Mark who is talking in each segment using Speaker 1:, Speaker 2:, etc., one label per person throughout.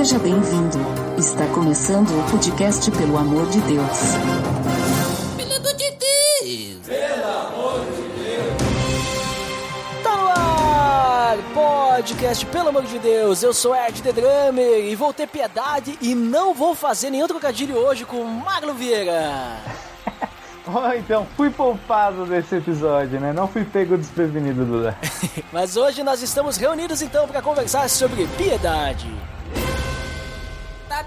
Speaker 1: Seja bem-vindo. Está começando o podcast Pelo Amor de Deus.
Speaker 2: Pelo amor de Deus!
Speaker 3: Tá no ar! Podcast, pelo amor de Deus, eu sou Ed The Drummer e vou ter piedade e não vou fazer nenhum trocadilho hoje com Magno Vieira.
Speaker 4: Oh, então, fui poupado desse episódio, né? Não fui pego desprevenido, Duda.
Speaker 3: Mas hoje nós estamos reunidos então para conversar sobre piedade.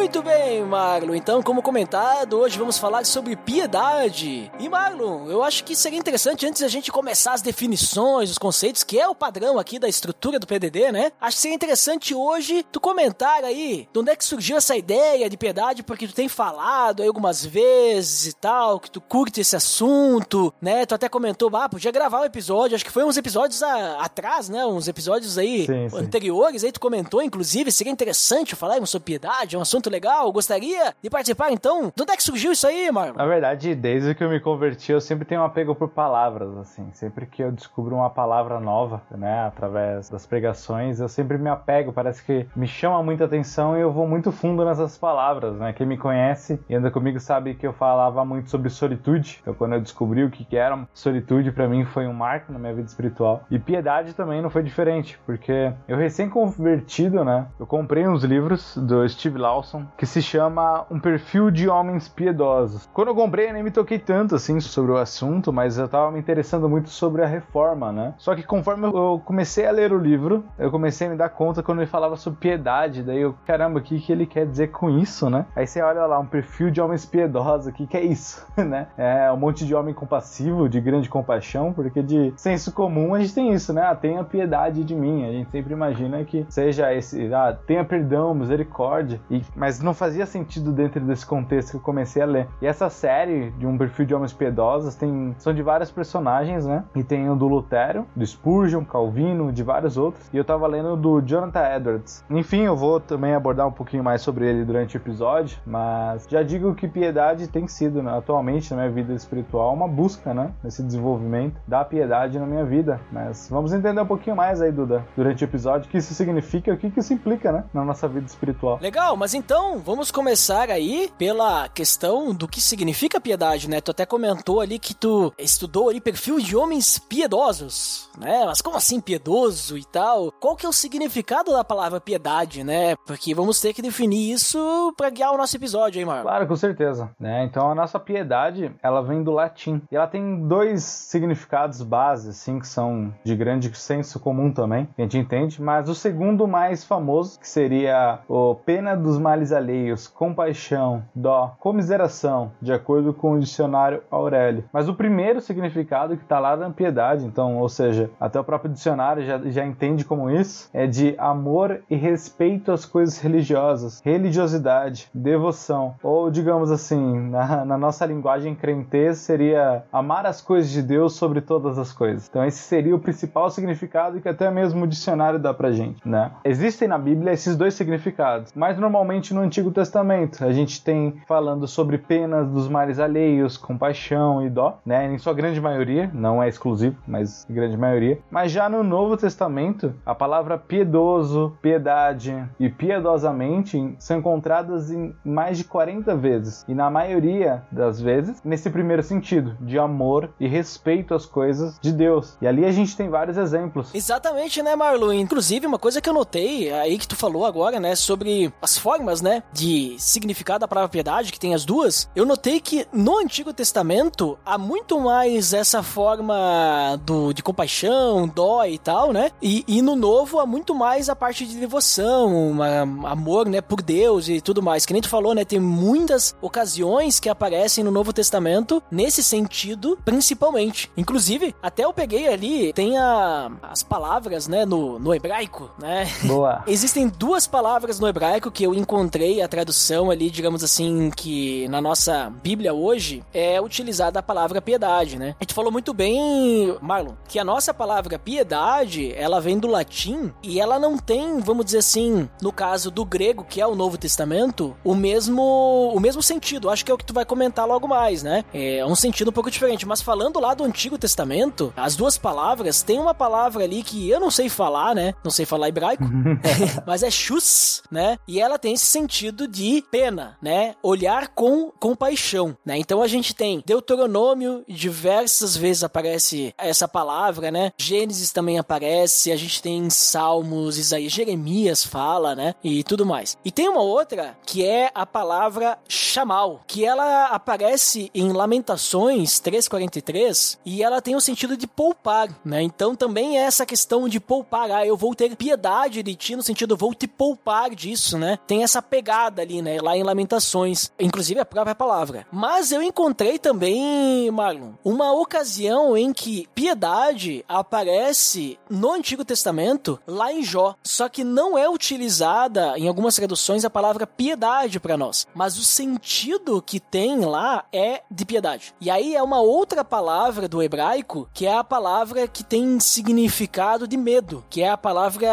Speaker 3: Muito bem, Marlon. Então, como comentado, hoje vamos falar sobre piedade. E Marlon, eu acho que seria interessante antes da gente começar as definições, os conceitos, que é o padrão aqui da estrutura do PDD, né? Acho que seria interessante hoje tu comentar aí de onde é que surgiu essa ideia de piedade, porque tu tem falado aí algumas vezes e tal, que tu curte esse assunto, né? Tu até comentou, ah, podia gravar um episódio, acho que foi uns episódios a, atrás, né? Uns episódios aí
Speaker 4: Sim, sim.
Speaker 3: anteriores, aí tu comentou, inclusive, seria interessante falarmos sobre piedade, é um assunto legal, gostaria de participar, então? De onde é que surgiu isso aí, Marlon?
Speaker 4: Na verdade, desde que eu me converti, eu sempre tenho um apego por palavras, assim. Sempre que eu descubro uma palavra nova, né, através das pregações, eu sempre me apego, parece que me chama muita atenção e eu vou muito fundo nessas palavras, né? Quem me conhece e anda comigo sabe que eu falava muito sobre solitude. Então, quando eu descobri o que era solitude, pra mim foi um marco na minha vida espiritual. E piedade também não foi diferente, porque eu recém-convertido, né, eu comprei uns livros do Steve Lawson que se chama Um Perfil de Homens Piedosos. Quando eu comprei, eu nem me toquei tanto assim sobre o assunto, mas eu tava me interessando muito sobre a reforma, né? Só que conforme eu comecei a ler o livro, eu comecei a me dar conta quando ele falava sobre piedade, daí eu, caramba, o que, que ele quer dizer com isso, né? Aí você olha lá, um perfil de homens piedosos, o que, que é isso, né? É um monte de homem compassivo, de grande compaixão, porque de senso comum a gente tem isso, né? Ah, tenha piedade de mim. A gente sempre imagina que seja esse, ah, tenha perdão, misericórdia, e, mas não fazia sentido dentro desse contexto que eu comecei a ler. E essa série de um perfil de homens piedosos tem são de vários personagens, né? E tem o do Lutério, do Spurgeon, Calvino, de vários outros. E eu tava lendo do Jonathan Edwards. Enfim, eu vou também abordar um pouquinho mais sobre ele durante o episódio, mas já digo que piedade tem sido, né, atualmente na minha vida espiritual, uma busca, né, nesse desenvolvimento da piedade na minha vida. Mas vamos entender um pouquinho mais aí, Duda, durante o episódio, o que isso significa e o que isso implica, né, na nossa vida espiritual.
Speaker 3: Legal, mas então vamos começar aí pela questão do que significa piedade, né? Tu até comentou ali que tu estudou ali perfil de homens piedosos, né? Mas como assim piedoso e tal? Qual que é o significado da palavra piedade, né? Porque vamos ter que definir isso pra guiar o nosso episódio, hein, Marlon?
Speaker 4: Claro, com certeza. Né? Então a nossa piedade, ela vem do latim. E ela tem dois significados básicos, assim, que são de grande senso comum também, que a gente entende. Mas o segundo mais famoso, que seria o pena dos males alheios, compaixão, dó, comiseração, de acordo com o dicionário Aurélio. Mas o primeiro significado que está lá na piedade, então, ou seja, até o próprio dicionário já, já entende como isso, é de amor e respeito às coisas religiosas, religiosidade, devoção, ou digamos assim, na, na nossa linguagem crentez seria amar as coisas de Deus sobre todas as coisas. Então esse seria o principal significado que até mesmo o dicionário dá pra gente, né? Existem na Bíblia esses dois significados, mas normalmente no Antigo Testamento a gente tem falando sobre penas dos males alheios, compaixão e dó, né? Em sua grande maioria, não é exclusivo, mas grande maioria. Mas já no Novo Testamento, a palavra piedoso, piedade e piedosamente são encontradas em mais de 40 vezes. E na maioria das vezes, nesse primeiro sentido, de amor e respeito às coisas de Deus. E ali a gente tem vários exemplos.
Speaker 3: Exatamente, né, Marlon? Inclusive, uma coisa que eu notei aí que tu falou agora, né, sobre as formas né, de significado da palavra piedade, que tem as duas, eu notei que no Antigo Testamento há muito mais essa forma do, de compaixão, dó e tal, né? E, e no Novo há muito mais a parte de devoção, amor, né, por Deus e tudo mais. Que nem tu falou, né, tem muitas ocasiões que aparecem no Novo Testamento nesse sentido, principalmente. Inclusive, até eu peguei ali, tem a, as palavras, né, no, no hebraico, né?
Speaker 4: Boa.
Speaker 3: Existem duas palavras no hebraico que eu encontrei a tradução ali, digamos assim, que na nossa Bíblia hoje é utilizada a palavra piedade, né? A gente falou muito bem, Marlon, que a nossa palavra piedade, ela vem do latim e ela não tem, vamos dizer assim, no caso do grego, que é o Novo Testamento, o mesmo o mesmo sentido. Acho que é o que tu vai comentar logo mais, né? É um sentido um pouco diferente, mas falando lá do Antigo Testamento, as duas palavras, tem uma palavra ali que eu não sei falar, né? Não sei falar hebraico, mas é shus, né? E ela tem esse sentido de pena, né? Olhar com compaixão, né? Então a gente tem Deuteronômio, diversas vezes aparece essa palavra, né? Gênesis também aparece, a gente tem Salmos, Isaías, Jeremias fala, né? E tudo mais. E tem uma outra que é a palavra chamal, que ela aparece em Lamentações 3:43 e ela tem o sentido de poupar, né? Então também é essa questão de poupar, ah, eu vou ter piedade de ti no sentido vou te poupar disso, né? Tem essa pegada ali, né? Lá em Lamentações, inclusive a própria palavra. Mas eu encontrei também, Marlon, uma ocasião em que piedade aparece no Antigo Testamento, lá em Jó. Só que não é utilizada em algumas traduções a palavra piedade para nós, mas o sentido que tem lá é de piedade. E aí é uma outra palavra do hebraico que é a palavra que tem significado de medo, que é a palavra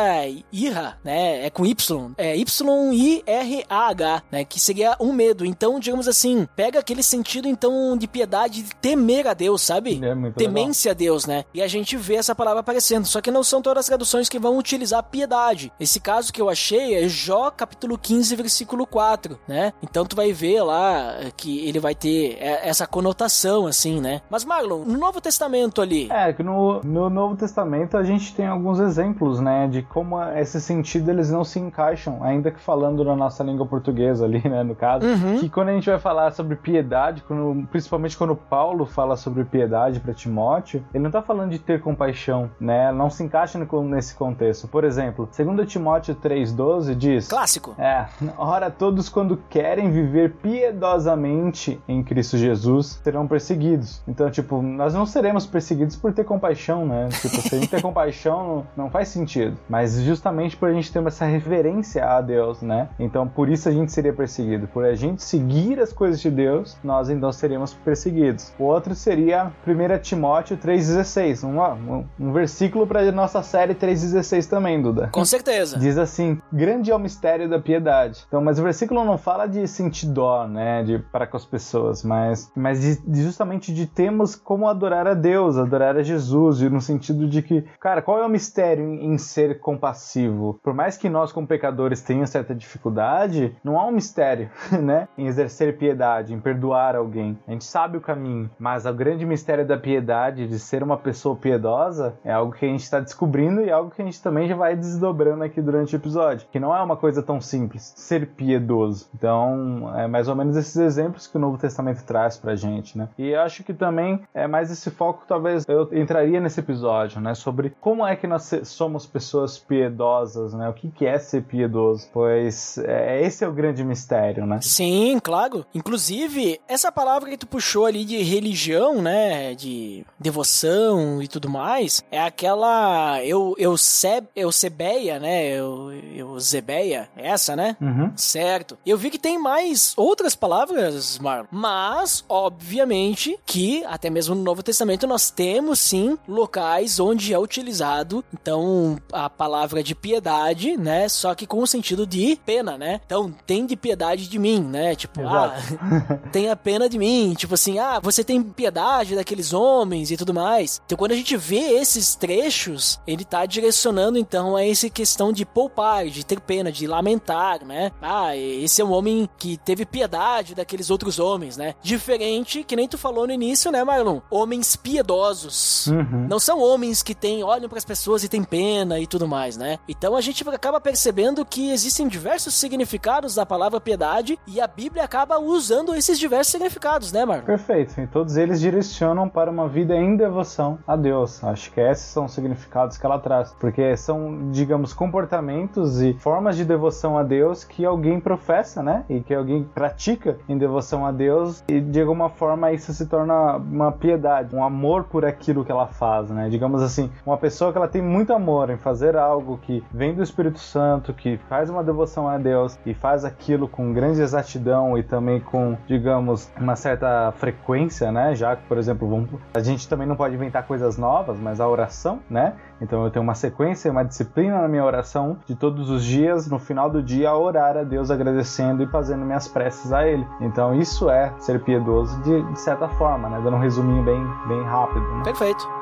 Speaker 3: ira, né? É com Y, é Y-I-R-A-H, né? Que seria um medo. Então, digamos assim, pega aquele sentido então de piedade, de temer a Deus, sabe?
Speaker 4: É
Speaker 3: Temência a Deus, né? E a gente vê essa palavra aparecendo. Só que não são todas as traduções que vão utilizar piedade. Esse caso que eu achei é Jó capítulo 15, versículo 4, né? Então tu vai ver lá que ele vai ter essa conotação, assim, né? Mas Marlon, no Novo Testamento ali.
Speaker 4: É, que no, no Novo Testamento a gente tem alguns exemplos, né? De como esse sentido eles não se encaixam, ainda que falando na nossa língua portuguesa ali, né? No caso.
Speaker 3: Uhum.
Speaker 4: Que quando a gente vai falar sobre piedade, quando, principalmente quando Paulo fala sobre piedade para Timóteo, ele não tá falando de ter compaixão, né? Não se encaixa no, nesse contexto. Por exemplo, 2 Timóteo 3,12 diz.
Speaker 3: Clássico.
Speaker 4: É, ora, todos quando querem viver piedosamente em Cristo Jesus serão perseguidos. Então, tipo, nós não seremos perseguidos por ter compaixão, né? Tipo, se a gente ter compaixão, não, faz sentido. Mas justamente por a gente ter essa referência a Deus, né? Então, por isso a gente seria perseguido. Por a gente seguir as coisas de Deus, nós então seremos perseguidos. O outro seria 1 Timóteo 3,16. Um, um, um versículo para nossa série 3,16 também, Duda.
Speaker 3: Com certeza.
Speaker 4: Diz assim: grande é o mistério da piedade. Então, mas o versículo não fala de sentir dó, né? De, para com as pessoas, mas, mas de, de justamente de termos como adorar a Deus, adorar a Jesus, no sentido de que, cara, qual é o mistério em, em ser compassivo? Por mais que nós, como pecadores, tenhamos certa dificuldade, não há um mistério, né? Em exercer piedade, em perdoar alguém. A gente sabe o caminho, mas o grande mistério da piedade, de ser uma pessoa piedosa, é algo que a gente está descobrindo e algo que a gente também já vai desdobrando aqui durante o episódio. Que não é uma coisa tão simples, ser piedoso. Então, é mais ou menos esses exemplos que o Novo Testamento traz pra gente, né? E eu acho que também é mais esse foco, talvez eu entraria nesse episódio, né? Sobre como é que nós somos pessoas piedosas, né? O que, que é ser piedoso? Pois é, esse é o grande mistério, né?
Speaker 3: Sim, claro. Inclusive, essa palavra que tu puxou ali de religião, né? De devoção e tudo mais, é aquela eu eu se, eu sebeia, né? Eu, eu zebeia, é essa, né?
Speaker 4: Uhum.
Speaker 3: Certo. Eu vi que tem mais outras palavras, Marlon. Mas, obviamente, que até mesmo no Novo Testamento nós temos sim locais onde é utilizado, então, a palavra de piedade, né? Só que com o sentido de pena, né? Então, tem de piedade de mim, né? Tipo,
Speaker 4: Exato.
Speaker 3: ah, tenha pena de mim. Tipo assim, ah, você tem piedade daqueles homens e tudo mais. Então, quando a gente vê esses trechos, ele tá direcionando então a essa questão de poupar, de ter pena, de lamentar, né? Ah, esse é um homem que teve piedade daqueles outros homens, né? Diferente, que nem tu falou no início, né, Marlon? Homens piedosos.
Speaker 4: Uhum.
Speaker 3: Não são homens que têm, olham para as pessoas e têm pena e tudo mais, né? Então a gente acaba percebendo que existem diversos significados da palavra piedade e a Bíblia acaba usando esses diversos significados, né, Marlon?
Speaker 4: Perfeito. E todos eles direcionam para uma vida em devoção a Deus. Acho que esses são os significados que ela traz. Porque são, digamos, comportamentos e formas de devoção a Deus que alguém professa, né? E que alguém pratica em devoção a Deus. E de alguma forma isso se torna uma piedade, um amor por aquilo que ela faz, né? Digamos assim, uma pessoa que ela tem muito amor em fazer algo que vem do Espírito Santo, que faz uma devoção a Deus e faz aquilo com grande exatidão e também com, digamos, uma certa frequência, né? Já que, por exemplo, vamos... a gente também não pode inventar coisas novas, mas a oração, né? Então eu tenho uma sequência, uma disciplina na minha oração de todos os dias, no final do dia, orar a Deus agradecendo e fazendo minhas preces a Ele. Então isso é ser piedoso de, de certa forma, né? Dando um resuminho bem, bem rápido. Né?
Speaker 3: Perfeito.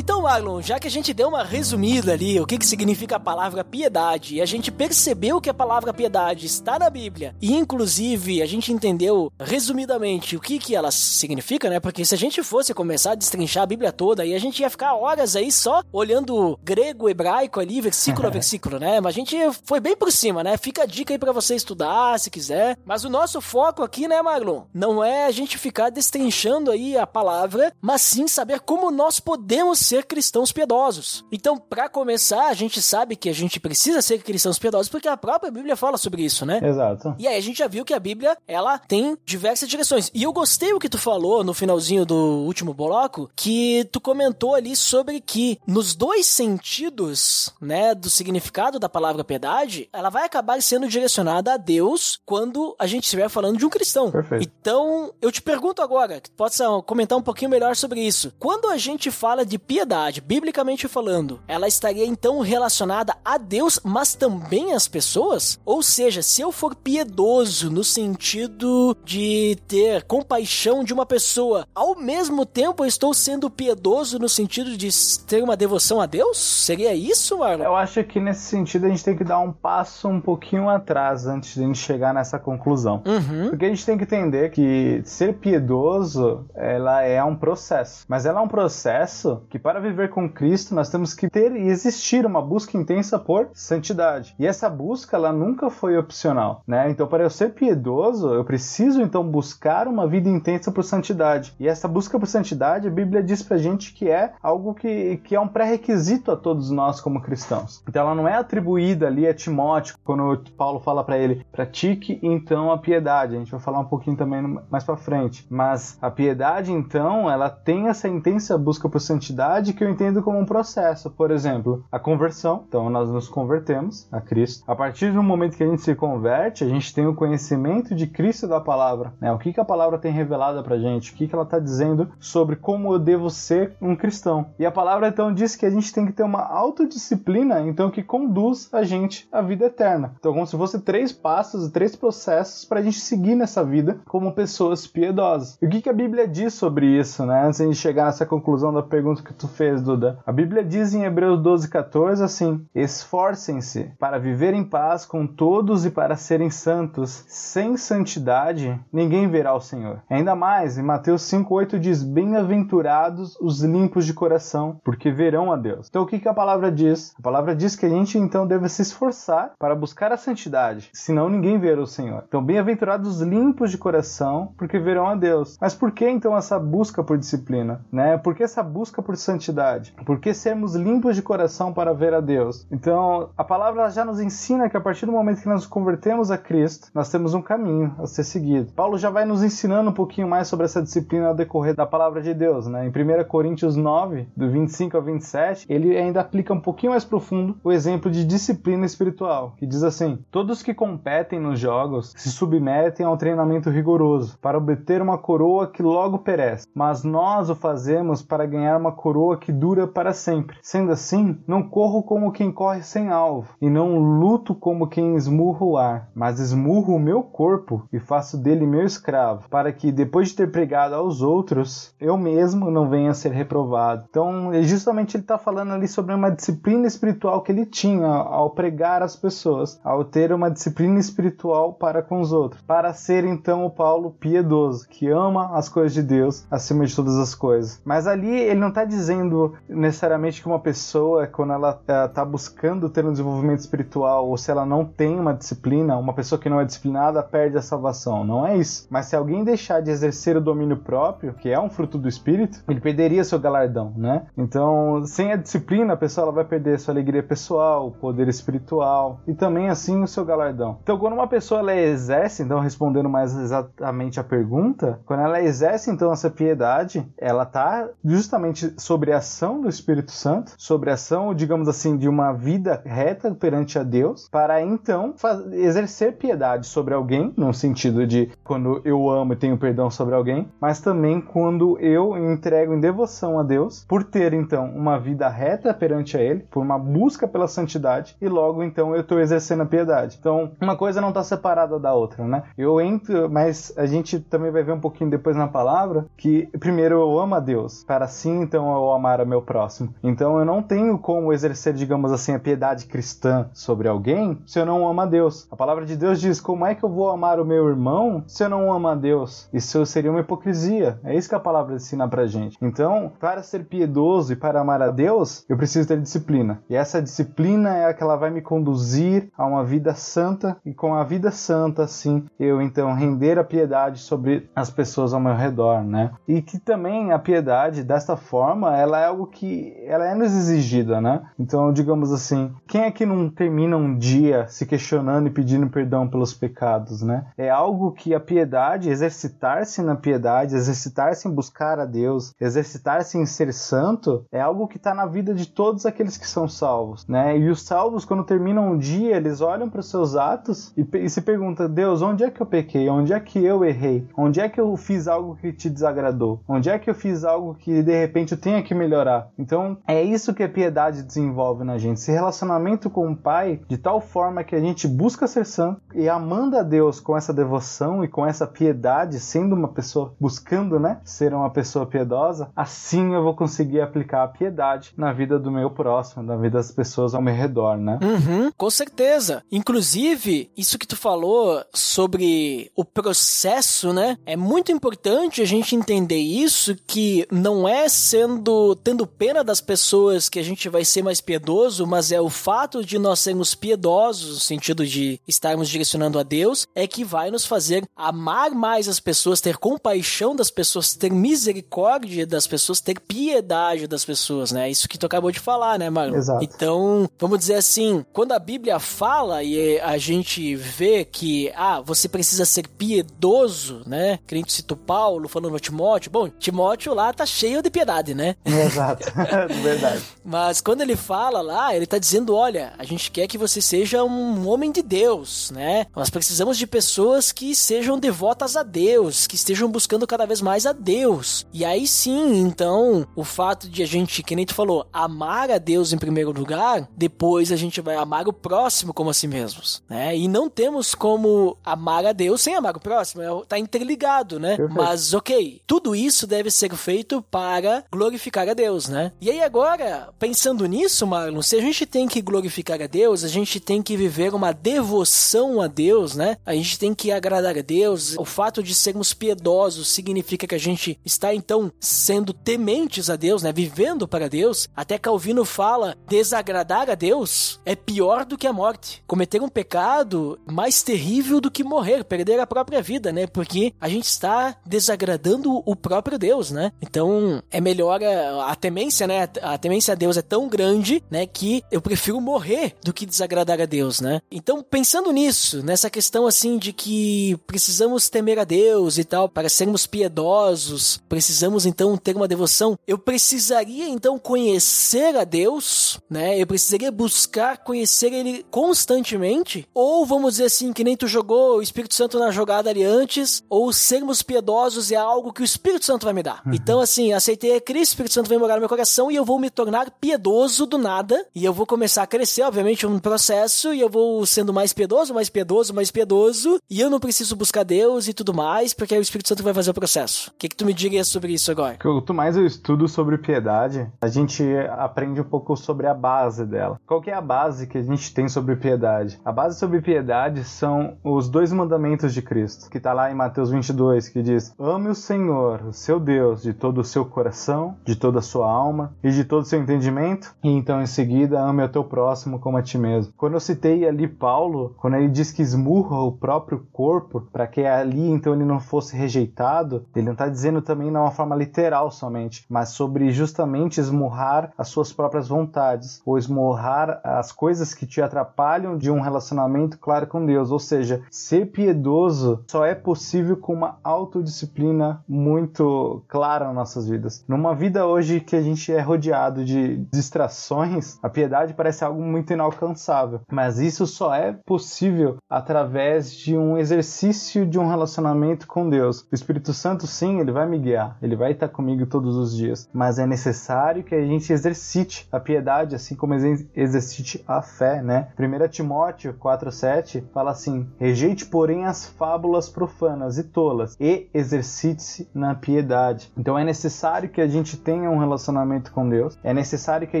Speaker 3: Então, Marlon, já que a gente deu uma resumida ali, o que, que significa a palavra piedade, e a gente percebeu que a palavra piedade está na Bíblia, e inclusive a gente entendeu resumidamente o que, que ela significa, né? Porque se a gente fosse começar a destrinchar a Bíblia toda, aí a gente ia ficar horas aí só olhando grego, hebraico ali, versículo a versículo, né? Mas a gente foi bem por cima, né? Fica a dica aí pra você estudar, se quiser. Mas o nosso foco aqui, né, Marlon, não é a gente ficar destrinchando aí a palavra, mas sim saber como nós podemos ser ser cristãos piedosos. Então, para começar, a gente sabe que a gente precisa ser cristãos piedosos porque a própria Bíblia fala sobre isso, né?
Speaker 4: Exato.
Speaker 3: E aí a gente já viu que a Bíblia, ela tem diversas direções. E eu gostei o que tu falou no finalzinho do último bloco, que tu comentou ali sobre que nos dois sentidos, né, do significado da palavra piedade, ela vai acabar sendo direcionada a Deus quando a gente estiver falando de um cristão.
Speaker 4: Perfeito.
Speaker 3: Então, eu te pergunto agora, que tu possa comentar um pouquinho melhor sobre isso. Quando a gente fala de piedade, piedade, biblicamente falando, ela estaria então relacionada a Deus, mas também às pessoas? Ou seja, se eu for piedoso no sentido de ter compaixão de uma pessoa, ao mesmo tempo eu estou sendo piedoso no sentido de ter uma devoção a Deus? Seria isso, Marlon?
Speaker 4: Eu acho que nesse sentido a gente tem que dar um passo um pouquinho atrás antes de a gente chegar nessa conclusão.
Speaker 3: Uhum.
Speaker 4: Porque a gente tem que entender que ser piedoso, ela é um processo. Mas ela é um processo que para para viver com Cristo, nós temos que ter e existir uma busca intensa por santidade. E essa busca, ela nunca foi opcional, né? Então, para eu ser piedoso, eu preciso então buscar uma vida intensa por santidade. E essa busca por santidade, a Bíblia diz pra gente que é algo que, que é um pré-requisito a todos nós como cristãos. Então, ela não é atribuída ali a Timóteo, quando Paulo fala para ele, pratique então a piedade. A gente vai falar um pouquinho também mais para frente. Mas a piedade, então, ela tem essa intensa busca por santidade que eu entendo como um processo. Por exemplo, a conversão. Então, nós nos convertemos a Cristo. A partir do momento que a gente se converte, a gente tem o conhecimento de Cristo da palavra. Né? O que, que a palavra tem revelado pra gente? O que, que ela está dizendo sobre como eu devo ser um cristão? E a palavra então diz que a gente tem que ter uma autodisciplina, então, que conduz a gente à vida eterna. Então, como se fosse três passos, três processos para a gente seguir nessa vida como pessoas piedosas. E o que, que a Bíblia diz sobre isso, né? Antes de a gente chegar nessa conclusão da pergunta que tu fez, Duda. A Bíblia diz em Hebreus 12, 14 assim: Esforcem-se para viver em paz com todos e para serem santos. Sem santidade, ninguém verá o Senhor. Ainda mais, em Mateus 5, 8 diz: Bem-aventurados os limpos de coração, porque verão a Deus. Então, o que, que a palavra diz? A palavra diz que a gente então deve se esforçar para buscar a santidade, senão ninguém verá o Senhor. Então, bem-aventurados os limpos de coração, porque verão a Deus. Mas por que então essa busca por disciplina? Né? Por que essa busca por santidade? Santidade? Por que sermos limpos de coração para ver a Deus? Então, a palavra já nos ensina que a partir do momento que nós nos convertemos a Cristo, nós temos um caminho a ser seguido. Paulo já vai nos ensinando um pouquinho mais sobre essa disciplina ao decorrer da palavra de Deus, né? Em 1 Coríntios 9, do 25 ao 27, ele ainda aplica um pouquinho mais profundo o exemplo de disciplina espiritual, que diz assim: Todos que competem nos jogos se submetem a um treinamento rigoroso para obter uma coroa que logo perece, mas nós o fazemos para ganhar uma coroa que dura para sempre. Sendo assim, não corro como quem corre sem alvo, e não luto como quem esmurra o ar, mas esmurro o meu corpo e faço dele meu escravo, para que, depois de ter pregado aos outros, eu mesmo não venha a ser reprovado. Então, é justamente ele está falando ali sobre uma disciplina espiritual que ele tinha ao pregar às pessoas, ao ter uma disciplina espiritual para com os outros, para ser então o Paulo piedoso, que ama as coisas de Deus acima de todas as coisas. Mas ali ele não está dizendo dizendo necessariamente que uma pessoa, quando ela está buscando ter um desenvolvimento espiritual, ou se ela não tem uma disciplina, uma pessoa que não é disciplinada perde a salvação. Não é isso. Mas se alguém deixar de exercer o domínio próprio, que é um fruto do espírito, ele perderia seu galardão, né? Então, sem a disciplina, a pessoa ela vai perder sua alegria pessoal, o poder espiritual e também assim o seu galardão. Então, quando uma pessoa ela exerce, então respondendo mais exatamente a pergunta, quando ela exerce então essa piedade, ela tá justamente sobre a ação do Espírito Santo, sobre a ação, digamos assim, de uma vida reta perante a Deus, para então exercer piedade sobre alguém, no sentido de quando eu amo e tenho perdão sobre alguém, mas também quando eu entrego em devoção a Deus, por ter então uma vida reta perante a Ele, por uma busca pela santidade, e logo então eu estou exercendo a piedade. Então, uma coisa não está separada da outra, né? Eu entro, mas a gente também vai ver um pouquinho depois na palavra que primeiro eu amo a Deus, para assim então eu amar o meu próximo. Então eu não tenho como exercer, digamos assim, a piedade cristã sobre alguém se eu não amo a Deus. A palavra de Deus diz: como é que eu vou amar o meu irmão se eu não amo a Deus? Isso seria uma hipocrisia. É isso que a palavra ensina pra gente. Então, para ser piedoso e para amar a Deus, eu preciso ter disciplina. E essa disciplina é a que ela vai me conduzir a uma vida santa e com a vida santa, sim, eu então render a piedade sobre as pessoas ao meu redor, né? E que também a piedade desta forma, ela é algo que ela é nos exigida, né? Então, digamos assim, quem é que não termina um dia se questionando e pedindo perdão pelos pecados, né? É algo que a piedade, exercitar-se na piedade, exercitar-se em buscar a Deus, exercitar-se em ser santo, é algo que está na vida de todos aqueles que são salvos, né? E os salvos, quando terminam um dia, eles olham para os seus atos e, e se perguntam: Deus, onde é que eu pequei? Onde é que eu errei? Onde é que eu fiz algo que te desagradou? Onde é que eu fiz algo que de repente eu tenha que melhorar? Então, é isso que a piedade desenvolve na gente, esse relacionamento com o Pai, de tal forma que a gente busca ser santo e amando a Deus com essa devoção e com essa piedade, sendo uma pessoa buscando, né, ser uma pessoa piedosa, assim eu vou conseguir aplicar a piedade na vida do meu próximo, na vida das pessoas ao meu redor, né?
Speaker 3: Uhum, com certeza. Inclusive, isso que tu falou sobre o processo, né? É muito importante a gente entender isso que não é sendo tendo pena das pessoas que a gente vai ser mais piedoso, mas é o fato de nós sermos piedosos, no sentido de estarmos direcionando a Deus, é que vai nos fazer amar mais as pessoas, ter compaixão das pessoas, ter misericórdia das pessoas, ter piedade das pessoas, né? Isso que tu acabou de falar, né, Marlon?
Speaker 4: Exato.
Speaker 3: Então, vamos dizer assim, quando a Bíblia fala e a gente vê que, ah, você precisa ser piedoso, né? Gente citou Paulo falando a Timóteo. Bom, Timóteo lá tá cheio de piedade, né?
Speaker 4: Exato, verdade.
Speaker 3: Mas quando ele fala lá, ele tá dizendo, olha, a gente quer que você seja um homem de Deus, né? Nós precisamos de pessoas que sejam devotas a Deus, que estejam buscando cada vez mais a Deus. E aí sim, então, o fato de a gente, que nem tu falou, amar a Deus em primeiro lugar, depois a gente vai amar o próximo como a si mesmos, né? E não temos como amar a Deus sem amar o próximo, é, tá interligado, né?
Speaker 4: Perfeito.
Speaker 3: Mas ok, tudo isso deve ser feito para glorificar a Deus, né? E aí agora, pensando nisso, Marlon, se a gente tem que glorificar a Deus, a gente tem que viver uma devoção a Deus, né? A gente tem que agradar a Deus. O fato de sermos piedosos significa que a gente está então sendo tementes a Deus, né? Vivendo para Deus. Até Calvino fala: desagradar a Deus é pior do que a morte. Cometer um pecado mais terrível do que morrer, perder a própria vida, né? Porque a gente está desagradando o próprio Deus, né? Então é melhor a, temência, né? A temência a Deus é tão grande, né? Que eu prefiro morrer do que desagradar a Deus, né? Então pensando nisso, nessa questão assim de que precisamos temer a Deus e tal para sermos piedosos, precisamos então ter uma devoção. Eu precisaria então conhecer a Deus, né? Eu precisaria buscar conhecer Ele constantemente, ou vamos dizer assim que nem tu jogou o Espírito Santo na jogada ali antes, ou sermos piedosos é algo que o Espírito Santo vai me dar. Então assim, aceitei a Cristo, Espírito Santo vai morar no meu coração e eu vou me tornar piedoso do nada e eu vou começar a crescer, obviamente, um processo e eu vou sendo mais piedoso, mais piedoso, mais piedoso e eu não preciso buscar Deus e tudo mais, porque aí o Espírito Santo vai fazer o processo. O que, que tu me diria sobre isso agora?
Speaker 4: Quanto mais eu estudo sobre piedade, a gente aprende um pouco sobre a base dela. Qual que é a base que a gente tem sobre piedade? A base sobre piedade são os dois mandamentos de Cristo, que está lá em Mateus 22, que diz: Ame o Senhor, o seu Deus, de todo o seu coração, de toda a sua alma e de todo o seu entendimento, e então em seguida ame o teu próximo como a ti mesmo. Quando eu citei ali Paulo, quando ele diz que esmurra o próprio corpo para que ali então ele não fosse rejeitado, ele não está dizendo também de uma forma literal somente, mas sobre justamente esmurrar as suas próprias vontades, ou esmurrar as coisas que te atrapalham de um relacionamento claro com Deus. Ou seja, ser piedoso só é possível com uma autodisciplina muito clara nas nossas vidas. Numa vida hoje que a gente é rodeado de distrações, a piedade parece algo muito inalcançável, mas isso só é possível através de um exercício de um relacionamento com Deus. O Espírito Santo, sim, ele vai me guiar, ele vai estar comigo todos os dias, mas é necessário que a gente exercite a piedade, assim como exercite a fé, né? 1 Timóteo 4,7 fala assim: rejeite, porém, as fábulas profanas e tolas e exercite-se na piedade. Então é necessário que a gente tenha um relacionamento com Deus, é necessário que a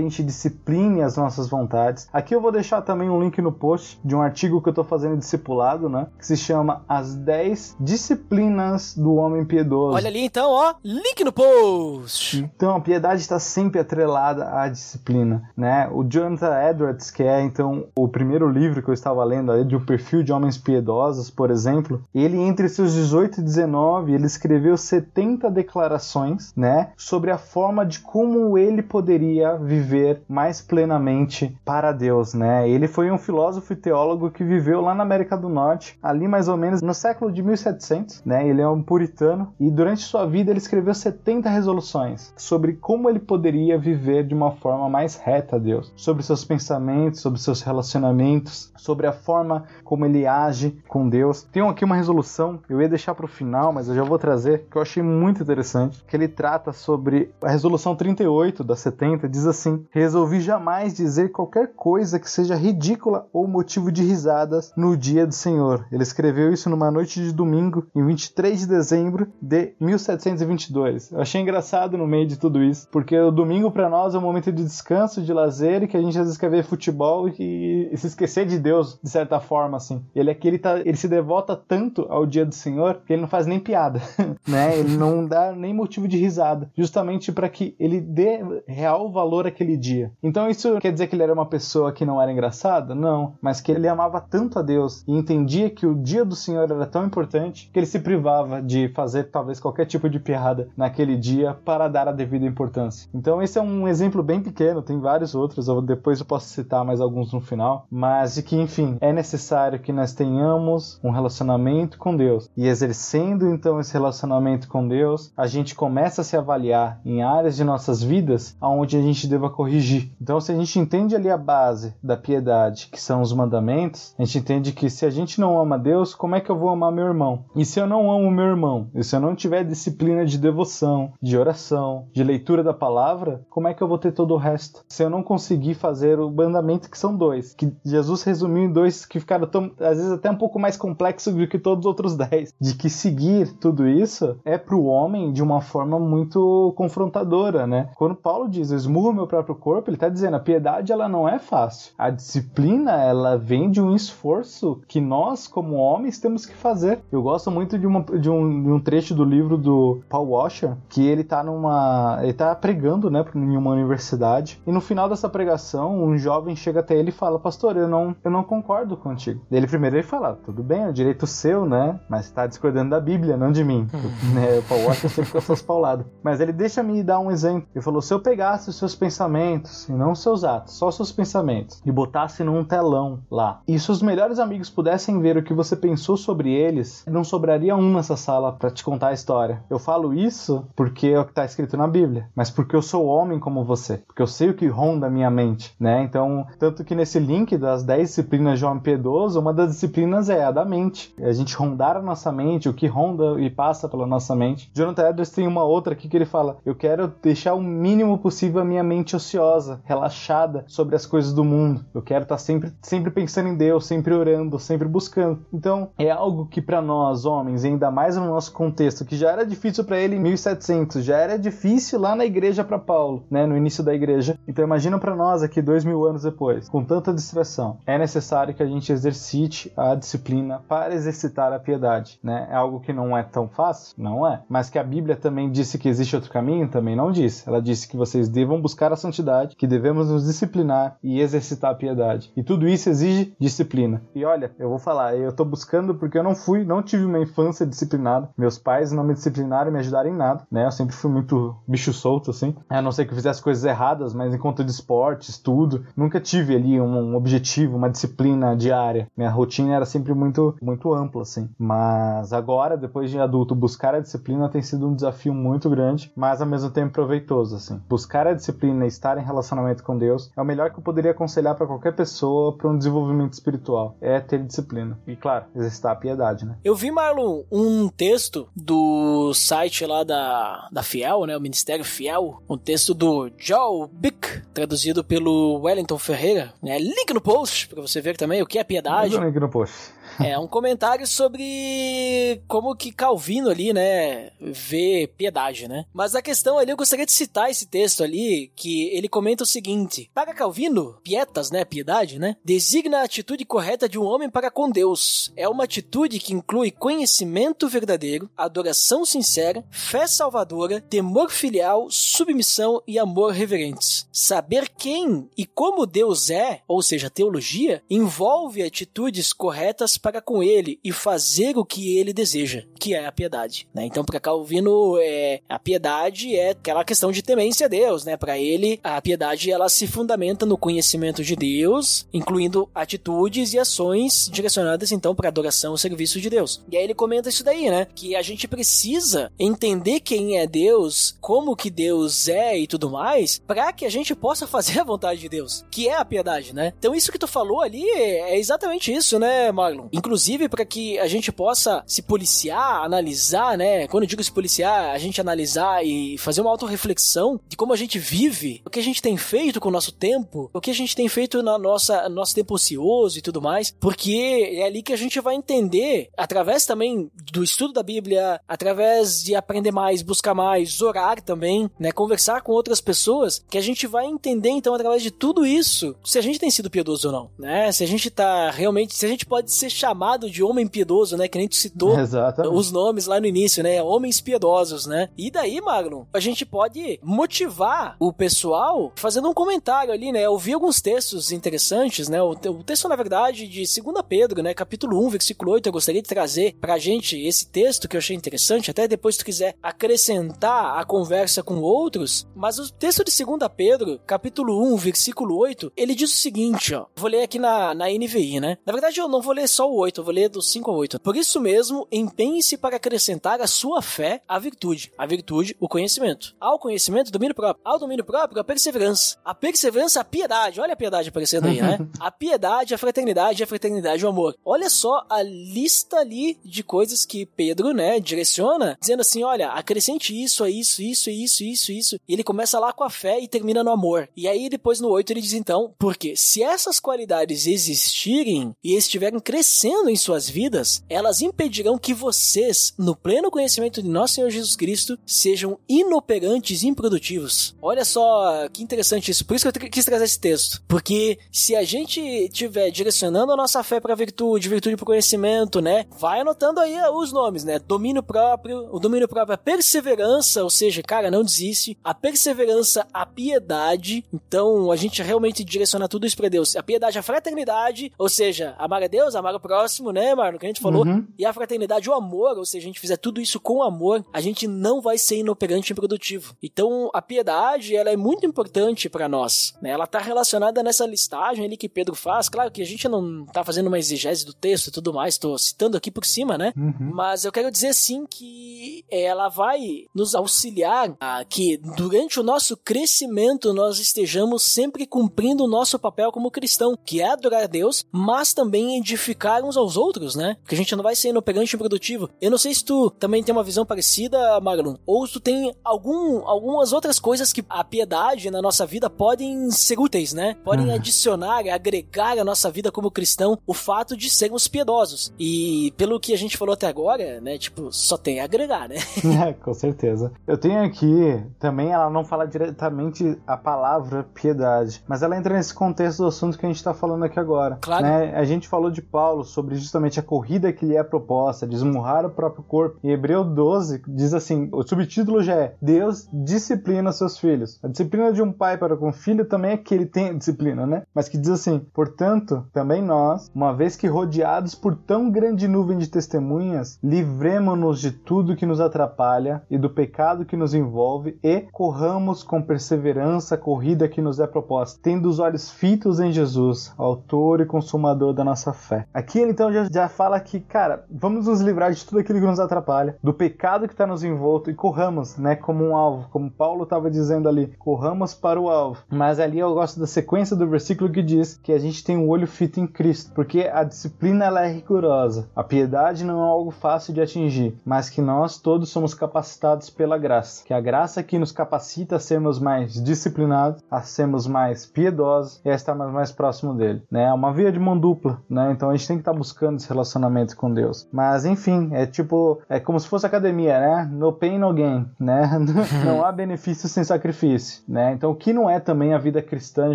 Speaker 4: gente discipline as nossas vontades. Aqui eu vou deixar também um link no post de um artigo que eu estou fazendo discipulado, né? Que se chama As 10 Disciplinas do Homem Piedoso.
Speaker 3: Olha ali então, ó, link no post.
Speaker 4: Então a piedade está sempre atrelada à disciplina, né? O Jonathan Edwards, que é então o primeiro livro que eu estava lendo ali de um perfil de homens piedosos, por exemplo, ele entre seus 18 e 19, ele escreveu 70 declarações, né, sobre a forma de como ele poderia viver mais plenamente para Deus, né? Ele foi um filósofo e teólogo que viveu lá na América do Norte, ali mais ou menos no século de 1700, né? Ele é um puritano e durante sua vida ele escreveu 70 resoluções sobre como ele poderia viver de uma forma mais reta a Deus, sobre seus pensamentos, sobre seus relacionamentos, sobre a forma como ele age com Deus. Tem aqui uma resolução, eu ia deixar para o final, mas eu já vou trazer, que eu achei muito interessante, que ele trata sobre a resolução 38 da 70, diz assim: "Resolvi jamais dizer qualquer coisa que seja ridícula ou motivo de risadas no dia do Senhor". Ele escreveu isso numa noite de domingo, em 23 de dezembro de 1722. Eu achei engraçado no meio de tudo isso, porque o domingo para nós é um momento de descanso, de lazer e que a gente às vezes quer ver futebol e, e se esquecer de Deus de certa forma assim. Ele aqui ele, tá, ele se devota tanto ao dia do Senhor que ele não faz nem piada, né? Ele não dá nem motivo de risada, justamente para que ele dê real valor àquele dia. Então isso quer dizer que ele era uma pessoa que não era engraçada? Não, mas que ele amava tanto a Deus e entendia que o dia do Senhor era tão importante que ele se privava de fazer talvez qualquer tipo de piada naquele dia para dar a devida importância. Então esse é um exemplo bem pequeno, tem vários outros, eu, depois eu posso citar mais alguns no final, mas de que enfim, é necessário que nós tenhamos um relacionamento com Deus e exercendo então esse relacionamento com Deus, a gente começa a se avaliar em áreas de nossas vidas aonde a gente deva corrigir. Então se a gente entende ali a base da piedade, que são os mandamentos, a gente entende que se a gente não ama Deus, como é que eu vou amar meu irmão? E se eu não amo meu irmão, e se eu não tiver disciplina de devoção, de oração, de leitura da palavra, como é que eu vou ter todo o resto? Se eu não conseguir fazer o mandamento que são dois, que Jesus resumiu em dois que ficaram tão, às vezes até um pouco mais complexos do que todos os outros dez, de que seguir tudo isso é para o homem de uma forma muito confrontadora, né? Quando Paulo diz, eu esmurro meu próprio corpo, ele está dizendo, a piedade ela não é fácil. A disciplina, ela vem de um esforço que nós, como homens, temos que fazer. Eu gosto muito de, uma, de, um, de um trecho do livro do Paul Washer, que ele tá numa. ele tá pregando, né, em uma universidade, e no final dessa pregação, um jovem chega até ele e fala, pastor, eu não, eu não concordo contigo. Ele primeiro ele fala, tudo bem, é direito seu, né? Mas tá discordando da Bíblia, não de mim. né? O Paul Washer sempre com essas pauladas. Mas ele deixa me dar um exemplo. Ele falou: se eu pegasse os seus pensamentos, e não seus atos, só seus pensamentos, e botasse num telão lá, e se os melhores amigos pudessem ver o que você pensou sobre eles, não sobraria um nessa sala para te contar a história. Eu falo isso porque é o que tá escrito na Bíblia, mas porque eu sou homem como você, porque eu sei o que ronda a minha mente, né? Então, tanto que nesse link das 10 disciplinas de homem piedoso, uma das disciplinas é a da mente. É a gente rondar a nossa mente, o que ronda e passa pela nossa mente. Jonathan Edwards tem uma outra aqui que ele fala: Eu quero deixar o mínimo possível a minha mente ociosa, relaxada sobre as coisas do mundo. Eu quero estar sempre, sempre pensando em Deus, sempre orando, sempre buscando. Então, é algo que para nós, homens, ainda mais no nosso contexto, que já era difícil para ele em 1700, já era difícil lá na igreja para Paulo, né, no início da igreja. Então, imagina para nós aqui dois mil anos depois, com tanta distração, é necessário que a gente exercite a disciplina para exercitar a piedade, né? É algo que não é tão fácil, não é, mas que a Bíblia também disse que existe outro caminho, também também não disse. Ela disse que vocês devam buscar a santidade, que devemos nos disciplinar e exercitar a piedade. E tudo isso exige disciplina. E olha, eu vou falar, eu tô buscando porque eu não fui, não tive uma infância disciplinada. Meus pais não me disciplinaram e me ajudaram em nada, né? Eu sempre fui muito bicho solto, assim. A não ser que eu fizesse coisas erradas, mas enquanto de esporte, estudo, nunca tive ali um, um objetivo, uma disciplina diária. Minha rotina era sempre muito, muito ampla, assim. Mas agora, depois de adulto, buscar a disciplina tem sido um desafio muito grande, mas ao mesmo tempo proveitoso, assim. Buscar a disciplina e estar em relacionamento com Deus é o melhor que eu poderia aconselhar para qualquer pessoa para um desenvolvimento espiritual. É ter disciplina. E claro, exercitar a piedade, né?
Speaker 3: Eu vi, Marlon, um texto do site lá da, da Fiel, né? O Ministério Fiel. Um texto do Joe Bick, traduzido pelo Wellington Ferreira. Né? Link no post para você ver também o que é piedade.
Speaker 4: Link no post.
Speaker 3: É um comentário sobre como que Calvino ali, né, vê piedade, né? Mas a questão ali, eu gostaria de citar esse texto ali, que ele comenta o seguinte: Para Calvino, pietas, né, piedade, né, designa a atitude correta de um homem para com Deus. É uma atitude que inclui conhecimento verdadeiro, adoração sincera, fé salvadora, temor filial, submissão e amor reverentes. Saber quem e como Deus é, ou seja, teologia, envolve atitudes corretas para com ele e fazer o que ele deseja, que é a piedade. Né? Então, para Calvino, é, a piedade é aquela questão de temência a Deus. Né? Para ele, a piedade ela se fundamenta no conhecimento de Deus, incluindo atitudes e ações direcionadas então para adoração e serviço de Deus. E aí ele comenta isso daí, né? Que a gente precisa entender quem é Deus, como que Deus é e tudo mais, para que a gente possa fazer a vontade de Deus, que é a piedade, né? Então isso que tu falou ali é exatamente isso, né, Marlon? Inclusive para que a gente possa se policiar, analisar, né? Quando eu digo se policiar, a gente analisar e fazer uma autorreflexão de como a gente vive, o que a gente tem feito com o nosso tempo, o que a gente tem feito na nossa nosso tempo ocioso e tudo mais, porque é ali que a gente vai entender, através também do estudo da Bíblia, através de aprender mais, buscar mais, orar também, né? Conversar com outras pessoas, que a gente vai entender então através de tudo isso, se a gente tem sido piedoso ou não, né? Se a gente tá realmente, se a gente pode ser chamado de homem piedoso, né? Que nem tu citou
Speaker 4: Exatamente.
Speaker 3: os nomes lá no início, né? Homens piedosos, né? E daí, Magnum, a gente pode motivar o pessoal fazendo um comentário ali, né? Eu vi alguns textos interessantes, né? O, o texto, na verdade, de 2 Pedro, né? Capítulo 1, versículo 8, eu gostaria de trazer pra gente esse texto que eu achei interessante, até depois se tu quiser acrescentar a conversa com outros, mas o texto de 2 Pedro, capítulo 1, versículo 8, ele diz o seguinte, ó. Vou ler aqui na, na NVI, né? Na verdade, eu não vou ler só o 8, eu vou ler do 5 ao 8. Por isso mesmo, empenhe-se para acrescentar a sua fé à virtude. A virtude, o conhecimento. Ao conhecimento, domínio próprio. Ao domínio próprio, a perseverança. A perseverança, a piedade. Olha a piedade aparecendo aí, né? A piedade, a fraternidade, a fraternidade, o amor. Olha só a lista ali de coisas que Pedro, né, direciona, dizendo assim, olha, acrescente isso, a isso, isso, isso, isso, isso. E ele começa lá com a fé e termina no amor. E aí depois no 8 ele diz então, porque se essas qualidades existirem e estiverem crescendo em suas vidas, elas impedirão que vocês, no pleno conhecimento de nosso Senhor Jesus Cristo, sejam inoperantes e improdutivos. Olha só que interessante isso. Por isso que eu quis trazer esse texto. Porque se a gente estiver direcionando a nossa fé para virtude, virtude para conhecimento, né? Vai anotando aí os nomes, né? Domínio próprio, o domínio próprio, a perseverança, ou seja, cara, não desiste. A perseverança, a piedade. Então, a gente realmente direciona tudo isso para Deus. A piedade, a fraternidade, ou seja, amar a Deus, amar o próximo, né, Marno? Que a gente falou.
Speaker 4: Uhum.
Speaker 3: E a fraternidade, o amor, ou seja, a gente fizer tudo isso com amor, a gente não vai ser inoperante e improdutivo. Então, a piedade, ela é muito importante para nós, né? Ela tá relacionada nessa listagem ali que Pedro faz. Claro que a gente não tá fazendo uma exegese do texto e tudo mais, tô citando aqui por cima, né?
Speaker 4: Uhum.
Speaker 3: Mas eu quero dizer sim que ela vai nos auxiliar a que durante o nosso crescimento nós estejamos sempre cumprindo o nosso papel como cristão, que é adorar a Deus, mas também edificar uns aos outros, né? Porque a gente não vai ser inoperante e improdutivo. Eu não sei se tu também tem uma visão parecida, Marlon, ou se tu tem algum, algumas outras coisas que a piedade na nossa vida podem ser úteis, né? Podem
Speaker 4: Uhum.
Speaker 3: adicionar, agregar à nossa vida como cristão o fato de sermos piedosos. E pelo que a gente falou até agora, né? Tipo, só tem a agregar, né?
Speaker 4: É, com certeza. Eu tenho aqui também, ela não fala diretamente a palavra piedade, mas ela entra nesse contexto do assunto que a gente tá falando aqui agora.
Speaker 3: Claro.
Speaker 4: né? A gente falou de Paulo Sobre justamente a corrida que lhe é proposta, de esmurrar o próprio corpo. Em Hebreu 12 diz assim, o subtítulo já é Deus disciplina seus filhos. A disciplina de um pai para com filho também é que ele tem disciplina, né? Mas que diz assim, portanto, também nós, uma vez que rodeados por tão grande nuvem de testemunhas, livremos-nos de tudo que nos atrapalha e do pecado que nos envolve e corramos com perseverança a corrida que nos é proposta, tendo os olhos fitos em Jesus, autor e consumador da nossa fé. Aqui ele então já, já fala que, cara, vamos nos livrar de tudo aquilo que nos atrapalha, do pecado que está nos envolto e corramos, né, como um alvo, como Paulo estava dizendo ali, corramos para o alvo. Mas ali eu gosto da sequência do versículo que diz que a gente tem o um olho fito em Cristo, porque a disciplina ela é rigorosa, a piedade não é algo fácil de atingir, mas que nós todos somos capacitados pela graça, que a graça que nos capacita a sermos mais disciplinados, a sermos mais piedosos e a estarmos mais próximo dele, né? É uma via de mão dupla, né? Então a gente tem que estar buscando esse relacionamento com Deus. Mas enfim, é tipo, é como se fosse academia, né? No pain no gain, né? não há benefício sem sacrifício, né? Então o que não é também a vida cristã,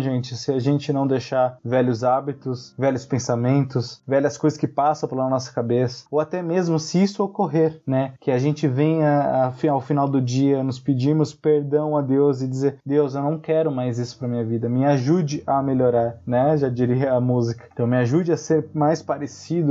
Speaker 4: gente, se a gente não deixar velhos hábitos, velhos pensamentos, velhas coisas que passam pela nossa cabeça, ou até mesmo se isso ocorrer, né? Que a gente venha ao final do dia nos pedirmos perdão a Deus e dizer: Deus, eu não quero mais isso para minha vida, me ajude a melhorar, né? Já diria a música. Então me ajude a ser mais parecido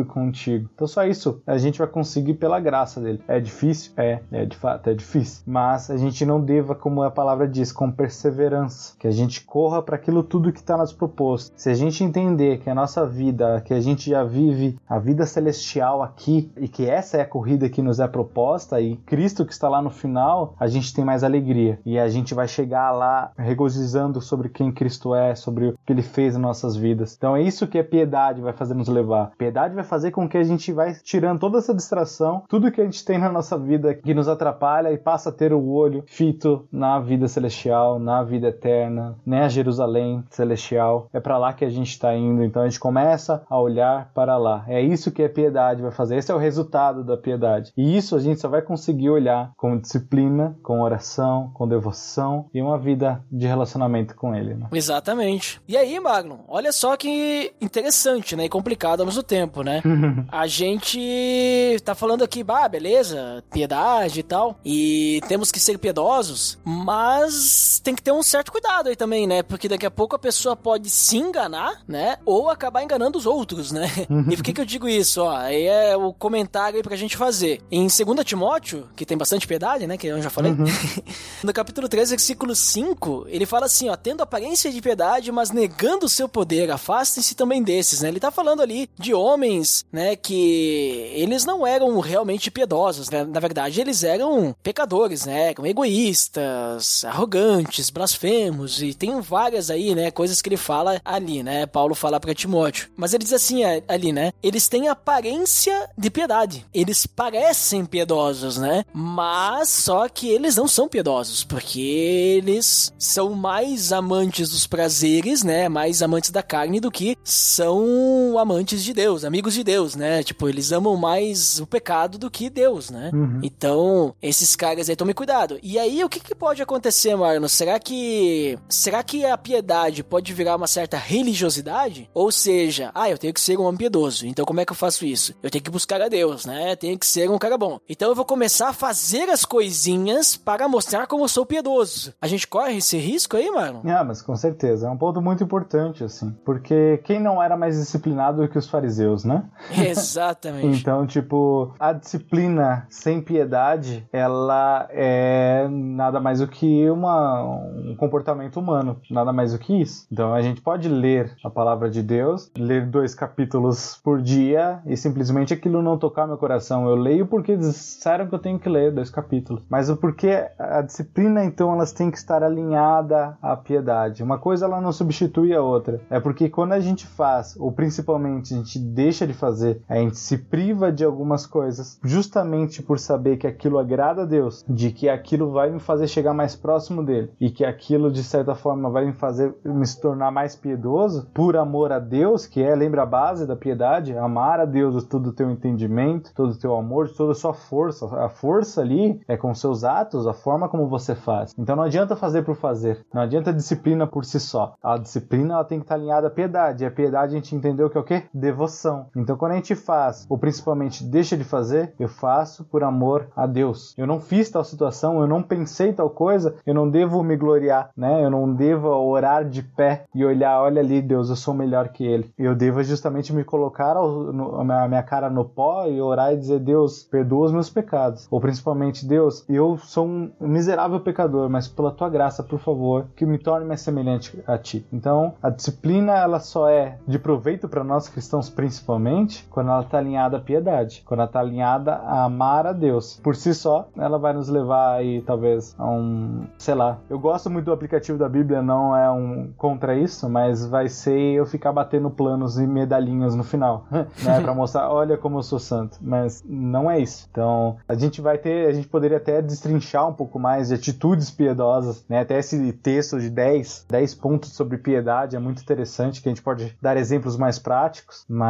Speaker 4: contigo. Então só isso a gente vai conseguir pela graça dele. É difícil? É, é de fato, é difícil. Mas a gente não deva, como a palavra diz, com perseverança, que a gente corra para aquilo tudo que está nos proposto. Se a gente entender que a nossa vida, que a gente já vive a vida celestial aqui e que essa é a corrida que nos é proposta e Cristo que está lá no final, a gente tem mais alegria e a gente vai chegar lá regozijando sobre quem Cristo é, sobre o que ele fez em nossas vidas. Então é isso que a piedade vai fazer nos levar. Piedade vai fazer com que a gente vai tirando toda essa distração, tudo que a gente tem na nossa vida que nos atrapalha e passa a ter o olho fito na vida celestial, na vida eterna, né, Jerusalém celestial. É para lá que a gente está indo. Então a gente começa a olhar para lá. É isso que a piedade vai fazer. Esse é o resultado da piedade. E isso a gente só vai conseguir olhar com disciplina, com oração, com devoção e uma vida de relacionamento com ele. Né?
Speaker 3: Exatamente. E aí, Magno, olha só que interessante, né? E complicado ao mesmo tempo, né? a gente tá falando aqui, bah, beleza, piedade e tal, e temos que ser piedosos, mas tem que ter um certo cuidado aí também, né? Porque daqui a pouco a pessoa pode se enganar, né? Ou acabar enganando os outros, né? e por que, que eu digo isso? Ó, aí é o comentário aí pra gente fazer. Em 2 Timóteo, que tem bastante piedade, né? Que eu já falei. Uhum. no capítulo 3, versículo 5, ele fala assim, ó, tendo aparência de piedade, mas negando o seu poder, afastem-se também desses, né? Ele tá falando ali de homens, né, que eles não eram realmente piedosos, né? Na verdade, eles eram pecadores, né? Eram egoístas, arrogantes, blasfemos, e tem várias aí, né, coisas que ele fala ali, né? Paulo fala para Timóteo. Mas ele diz assim ali, né? Eles têm aparência de piedade. Eles parecem piedosos, né? Mas só que eles não são piedosos, porque eles são mais amantes dos prazeres, né? Mais amantes da carne do que são amantes de Deus, amigos de Deus, né? Tipo, eles amam mais o pecado do que Deus, né? Uhum. Então, esses caras aí tomem cuidado. E aí, o que, que pode acontecer, Marno? Será que será que a piedade pode virar uma certa religiosidade? Ou seja, ah, eu tenho que ser um homem piedoso. Então, como é que eu faço isso? Eu tenho que buscar a Deus, né? Tenho que ser um cara bom. Então, eu vou começar a fazer as coisinhas para mostrar como eu sou piedoso. A gente corre esse risco aí, mano?
Speaker 4: Ah, mas com certeza. É um ponto muito importante, assim. Porque quem não era mais disciplinado do que os fariseus, né?
Speaker 3: Exatamente.
Speaker 4: então, tipo, a disciplina sem piedade, ela é nada mais do que uma, um comportamento humano. Nada mais do que isso. Então, a gente pode ler a palavra de Deus, ler dois capítulos por dia e simplesmente aquilo não tocar meu coração. Eu leio porque disseram que eu tenho que ler dois capítulos. Mas o porquê a disciplina, então, elas têm que estar alinhada à piedade. Uma coisa ela não substitui a outra. É porque quando a gente faz, ou principalmente a gente deixa de fazer, a gente se priva de algumas coisas, justamente por saber que aquilo agrada a Deus, de que aquilo vai me fazer chegar mais próximo dele e que aquilo de certa forma vai me fazer me se tornar mais piedoso por amor a Deus, que é, lembra a base da piedade, amar a Deus todo o teu entendimento, todo o teu amor, toda a sua força. A força ali é com seus atos, a forma como você faz. Então não adianta fazer por fazer, não adianta disciplina por si só. A disciplina ela tem que estar alinhada à piedade, e a piedade a gente entendeu que é o quê? Devoção devoção. Então, quando a gente faz, ou principalmente deixa de fazer, eu faço por amor a Deus. Eu não fiz tal situação, eu não pensei tal coisa, eu não devo me gloriar, né? Eu não devo orar de pé e olhar, olha ali, Deus, eu sou melhor que ele. Eu devo justamente me colocar ao, no, a minha cara no pó e orar e dizer, Deus, perdoa os meus pecados. Ou principalmente, Deus, eu sou um miserável pecador, mas pela tua graça, por favor, que me torne mais semelhante a ti. Então, a disciplina, ela só é de proveito para nós cristãos, principalmente, quando ela está alinhada à piedade, quando ela está alinhada a amar a Deus. Por si só, ela vai nos levar aí, talvez, a um, sei lá. Eu gosto muito do aplicativo da Bíblia, não é um contra isso, mas vai ser eu ficar batendo planos e medalhinhas no final, né, mostrar, olha como eu sou santo. Mas não é isso. Então, a gente vai ter, a gente poderia até destrinchar um pouco mais de atitudes piedosas, né? Até esse texto de 10, 10 pontos sobre piedade é muito interessante, que a gente pode dar exemplos mais práticos, mas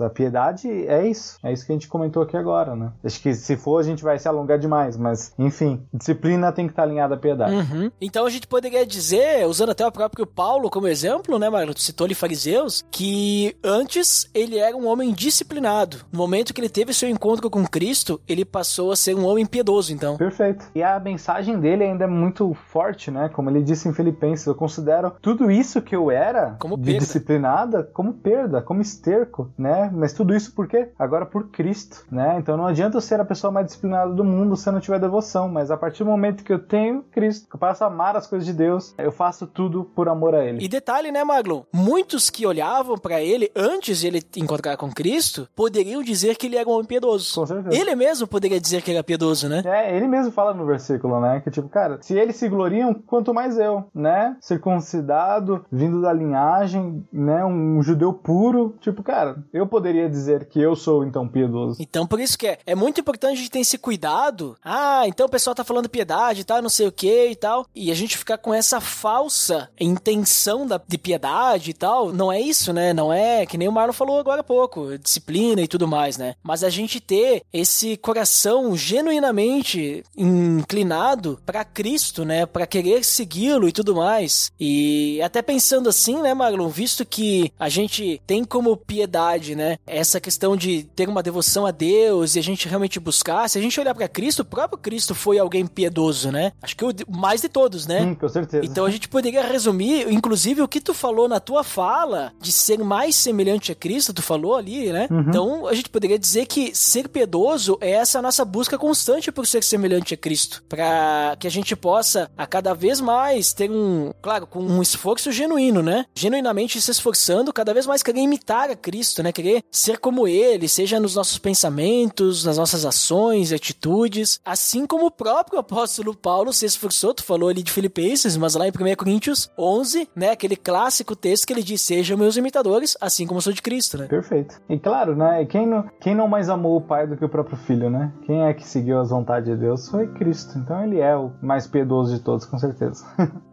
Speaker 4: a piedade é isso. É isso que a gente comentou aqui agora, né? Acho que se for, a gente vai se alongar demais, mas enfim, disciplina tem que estar alinhada à piedade.
Speaker 3: Uhum. Então a gente poderia dizer, usando até o próprio Paulo como exemplo, né, Marlon? Tu citou ali fariseus, que antes ele era um homem disciplinado. No momento que ele teve seu encontro com Cristo, ele passou a ser um homem piedoso, então.
Speaker 4: Perfeito. E a mensagem dele ainda é muito forte, né? Como ele disse em Filipenses, eu considero tudo isso que eu era
Speaker 3: como
Speaker 4: de disciplinada como perda, como esterco, né? Mas tudo isso por quê? Agora por Cristo, né? Então não adianta eu ser a pessoa mais disciplinada do mundo se eu não tiver devoção, mas a partir do momento que eu tenho Cristo, que eu passo a amar as coisas de Deus, eu faço tudo por amor a ele.
Speaker 3: E detalhe, né, Maglon? Muitos que olhavam para ele antes de ele encontrar com Cristo, poderiam dizer que ele era um homem piedoso.
Speaker 4: Com certeza.
Speaker 3: Ele mesmo poderia dizer que era piedoso, né?
Speaker 4: É, ele mesmo fala no versículo, né? Que tipo, cara, se eles se gloriam, quanto mais eu, né? Circuncidado, vindo da linhagem, né? Um judeu puro. Tipo, cara, eu poderia dizer que eu sou então piedoso.
Speaker 3: Então, por isso que é, é muito importante a gente ter esse cuidado. Ah, então o pessoal tá falando piedade e tal, não sei o que e tal. E a gente ficar com essa falsa intenção da, de piedade e tal. Não é isso, né? Não é que nem o Marlon falou agora há pouco, disciplina e tudo mais, né? Mas a gente ter esse coração genuinamente inclinado para Cristo, né? Para querer segui-lo e tudo mais. E até pensando assim, né, Marlon, visto que a gente tem como piedade, né, essa questão de ter uma devoção a Deus e a gente realmente buscar, se a gente olhar para Cristo, o próprio Cristo foi alguém piedoso, né? Acho que o mais de todos, né?
Speaker 4: Sim, com certeza.
Speaker 3: Então a gente poderia resumir, inclusive, o que tu falou na tua fala de ser mais semelhante a Cristo, tu falou ali, né?
Speaker 4: Uhum.
Speaker 3: Então a gente poderia dizer que ser piedoso é essa nossa busca constante por ser semelhante a Cristo, para que a gente possa a cada vez mais ter um, claro, com um esforço genuíno, né? Genuinamente se esforçando, cada vez mais querer imitar a Cristo, né? Querer ser como ele, seja nos nossos pensamentos, nas nossas ações, atitudes, assim como o próprio apóstolo Paulo se esforçou, tu falou ali de Filipenses, mas lá em 1 Coríntios 11, né, aquele clássico texto que ele diz: "Sejam meus imitadores, assim como sou de Cristo", né?
Speaker 4: Perfeito. E claro, né, quem não, quem não mais amou o pai do que o próprio filho, né? Quem é que seguiu as vontades de Deus foi Cristo. Então ele é o mais piedoso de todos, com certeza.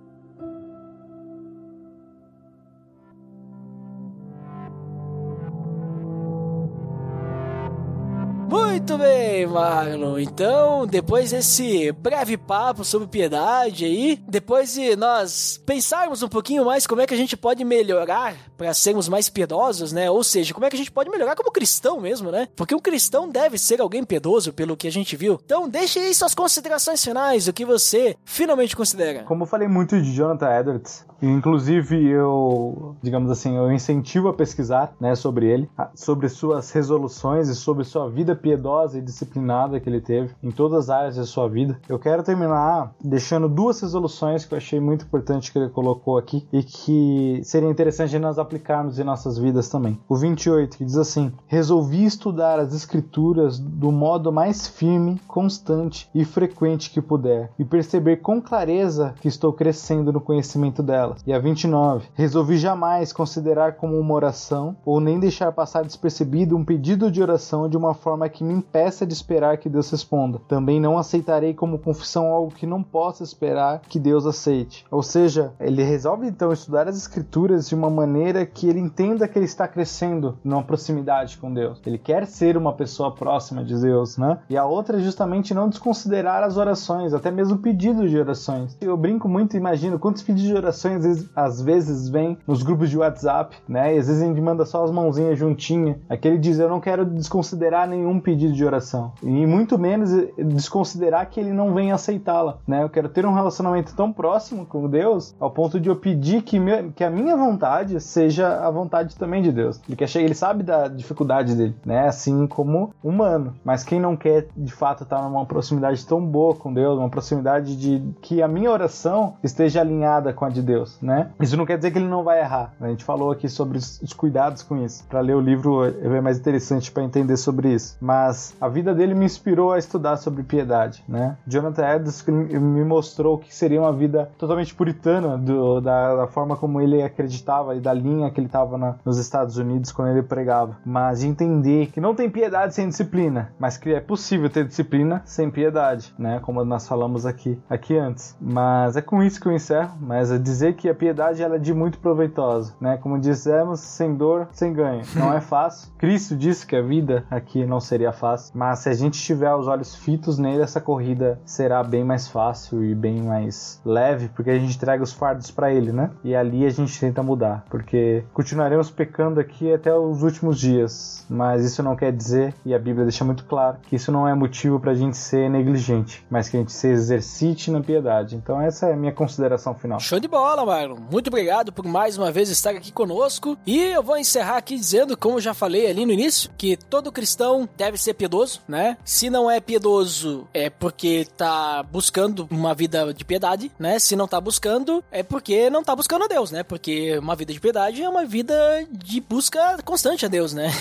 Speaker 3: Marlon. Então, depois desse breve papo sobre piedade aí, depois de nós pensarmos um pouquinho mais como é que a gente pode melhorar para sermos mais piedosos, né? Ou seja, como é que a gente pode melhorar como cristão mesmo, né? Porque um cristão deve ser alguém piedoso, pelo que a gente viu. Então, deixe aí suas considerações finais, o que você finalmente considera.
Speaker 4: Como eu falei muito de Jonathan Edwards, inclusive eu, digamos assim, eu incentivo a pesquisar, né, sobre ele, sobre suas resoluções e sobre sua vida piedosa e disciplinada que ele teve em todas as áreas da sua vida. Eu quero terminar deixando duas resoluções que eu achei muito importante que ele colocou aqui e que seria interessante nós aplicarmos em nossas vidas também. O 28 que diz assim: "Resolvi estudar as escrituras do modo mais firme, constante e frequente que puder e perceber com clareza que estou crescendo no conhecimento delas." E a 29: "Resolvi jamais considerar como uma oração ou nem deixar passar despercebido um pedido de oração de uma forma que me impeça de esperar que Deus responda. Também não aceitarei como confissão algo que não possa esperar que Deus aceite. Ou seja, ele resolve então estudar as escrituras de uma maneira que ele entenda que ele está crescendo numa proximidade com Deus. Ele quer ser uma pessoa próxima de Deus, né? E a outra é justamente não desconsiderar as orações, até mesmo pedidos de orações. Eu brinco muito e imagino quantos pedidos de orações às vezes vêm nos grupos de WhatsApp, né? E às vezes a gente manda só as mãozinhas juntinha. Aquele diz: Eu não quero desconsiderar nenhum pedido de oração. E muito menos desconsiderar que ele não vem aceitá-la, né? Eu quero ter um relacionamento tão próximo com Deus ao ponto de eu pedir que, que a minha vontade seja a vontade também de Deus. Ele, quer, ele sabe da dificuldade dele, né? Assim como humano. Mas quem não quer de fato estar numa proximidade tão boa com Deus, uma proximidade de que a minha oração esteja alinhada com a de Deus, né? Isso não quer dizer que ele não vai errar. A gente falou aqui sobre os cuidados com isso. Para ler o livro é mais interessante para entender sobre isso. Mas a vida dele me inspirou a estudar sobre piedade, né? Jonathan Edwards me mostrou que seria uma vida totalmente puritana do, da, da, forma como ele acreditava e da linha que ele estava nos Estados Unidos quando ele pregava. Mas de entender que não tem piedade sem disciplina, mas que é possível ter disciplina sem piedade, né? Como nós falamos aqui, aqui antes. Mas é com isso que eu encerro. Mas é dizer que a piedade ela é de muito proveitosa, né? Como dissemos, sem dor, sem ganho. Não é fácil. Cristo disse que a vida aqui não seria fácil, mas se a gente tiver os olhos fitos nele, essa corrida será bem mais fácil e bem mais leve, porque a gente entrega os fardos para ele, né? E ali a gente tenta mudar, porque continuaremos pecando aqui até os últimos dias, mas isso não quer dizer, e a Bíblia deixa muito claro, que isso não é motivo para a gente ser negligente, mas que a gente se exercite na piedade. Então essa é a minha consideração final.
Speaker 3: Show de bola, Marlon. Muito obrigado por mais uma vez estar aqui conosco. E eu vou encerrar aqui dizendo, como já falei ali no início, que todo cristão deve ser piedoso, né? Se não é piedoso, é porque tá buscando uma vida de piedade, né? Se não tá buscando, é porque não tá buscando a Deus, né? Porque uma vida de piedade é uma vida de busca constante a Deus, né?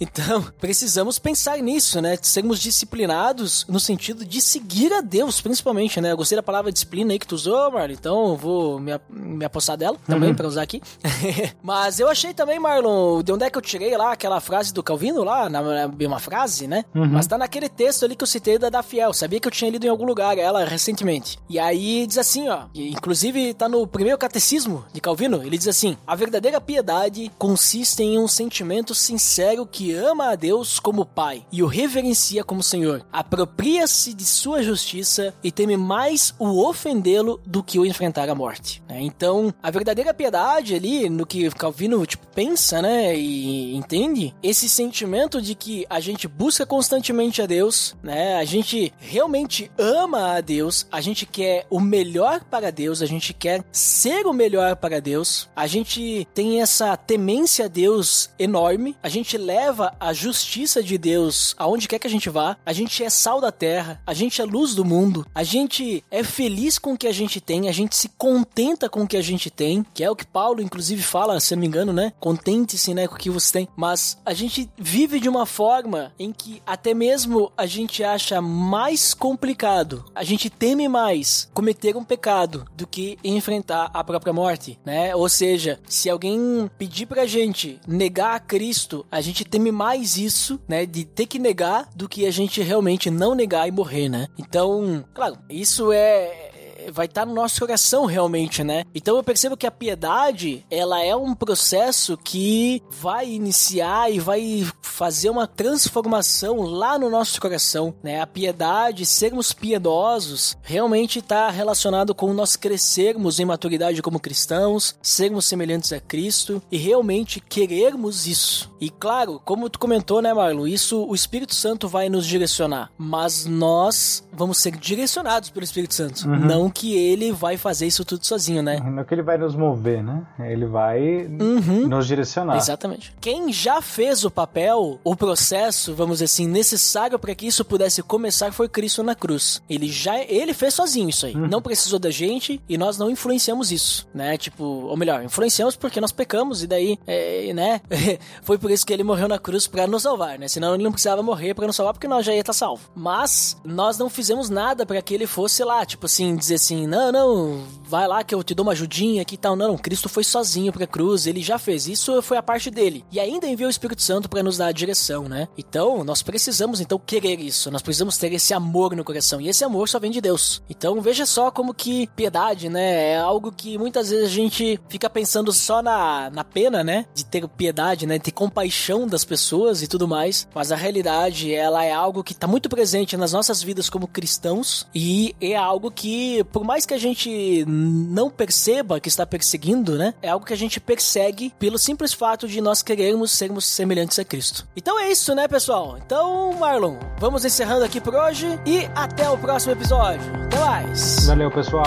Speaker 3: Então, precisamos pensar nisso, né? Sermos disciplinados no sentido de seguir a Deus, principalmente, né? Eu gostei da palavra disciplina aí que tu usou, Marlon, então eu vou me, me apossar dela também uhum. para usar aqui. Mas eu achei também, Marlon, de onde é que eu tirei lá aquela frase do Calvino lá, na, uma frase, né? Uhum. Mas tá naquele texto ali que eu citei da, da Fiel. Sabia que eu tinha lido em algum lugar ela recentemente. E aí diz assim, ó, inclusive tá no primeiro catecismo de Calvino, ele diz assim: "A verdadeira piedade consiste em um sentimento sincero que ama a Deus como Pai e o reverencia como Senhor. Apropria-se de sua justiça e teme mais o ofendê-lo do que o enfrentar a morte." Né? Então, a verdadeira piedade ali no que Calvino tipo pensa, né, e entende esse sentimento de que a gente busca constantemente a Deus, né? A gente realmente ama a Deus, a gente quer o melhor para Deus, a gente quer ser o melhor para Deus, a gente tem essa temência a Deus enorme, a gente leva a justiça de Deus aonde quer que a gente vá, a gente é sal da terra, a gente é luz do mundo, a gente é feliz com o que a gente tem, a gente se contenta com o que a gente tem, que é o que Paulo inclusive fala, se não me engano, né? Contente-se, né, com o que você tem. Mas a gente vive de uma forma em que até mesmo a gente acha mais complicado, a gente teme mais cometer um pecado do que enfrentar a própria morte, né? Ou seja, se alguém pedir pra gente negar a Cristo, a gente teme mais isso, né, de ter que negar do que a gente realmente não negar e morrer, né? Então, claro, isso é vai estar tá no nosso coração realmente, né? Então eu percebo que a piedade, ela é um processo que vai iniciar e vai fazer uma transformação lá no nosso coração, né? A piedade, sermos piedosos, realmente está relacionado com nós crescermos em maturidade como cristãos, sermos semelhantes a Cristo e realmente querermos isso. E claro, como tu comentou, né, Marlon, isso o Espírito Santo vai nos direcionar, mas nós vamos ser direcionados pelo Espírito Santo, uhum. não que ele vai fazer isso tudo sozinho, né?
Speaker 4: Não é que ele vai nos mover, né? Ele vai uhum. nos direcionar.
Speaker 3: Exatamente. Quem já fez o papel, o processo, vamos dizer assim, necessário para que isso pudesse começar foi Cristo na cruz. Ele já ele fez sozinho isso aí. Uhum. Não precisou da gente e nós não influenciamos isso, né? Tipo, ou melhor, influenciamos porque nós pecamos e daí, é, né? foi por isso que ele morreu na cruz para nos salvar, né? Senão ele não precisava morrer para nos salvar porque nós já ia estar salvo. Mas nós não fizemos nada para que ele fosse lá, tipo assim, dizer assim, não, não, vai lá que eu te dou uma ajudinha aqui e tal. Não, Cristo foi sozinho pra cruz, ele já fez isso, foi a parte dele. E ainda enviou o Espírito Santo para nos dar a direção, né? Então, nós precisamos então querer isso, nós precisamos ter esse amor no coração. E esse amor só vem de Deus. Então, veja só como que piedade, né, é algo que muitas vezes a gente fica pensando só na, na pena, né, de ter piedade, né, de ter compaixão das pessoas e tudo mais. Mas a realidade, ela é algo que tá muito presente nas nossas vidas como cristãos e é algo que, por mais que a gente não perceba que está perseguindo, né? É algo que a gente persegue pelo simples fato de nós querermos sermos semelhantes a Cristo. Então é isso, né, pessoal? Então, Marlon, vamos encerrando aqui por hoje e até o próximo episódio. Até mais!
Speaker 4: Valeu, pessoal!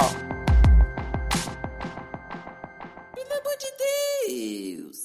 Speaker 2: Pelo amor de Deus!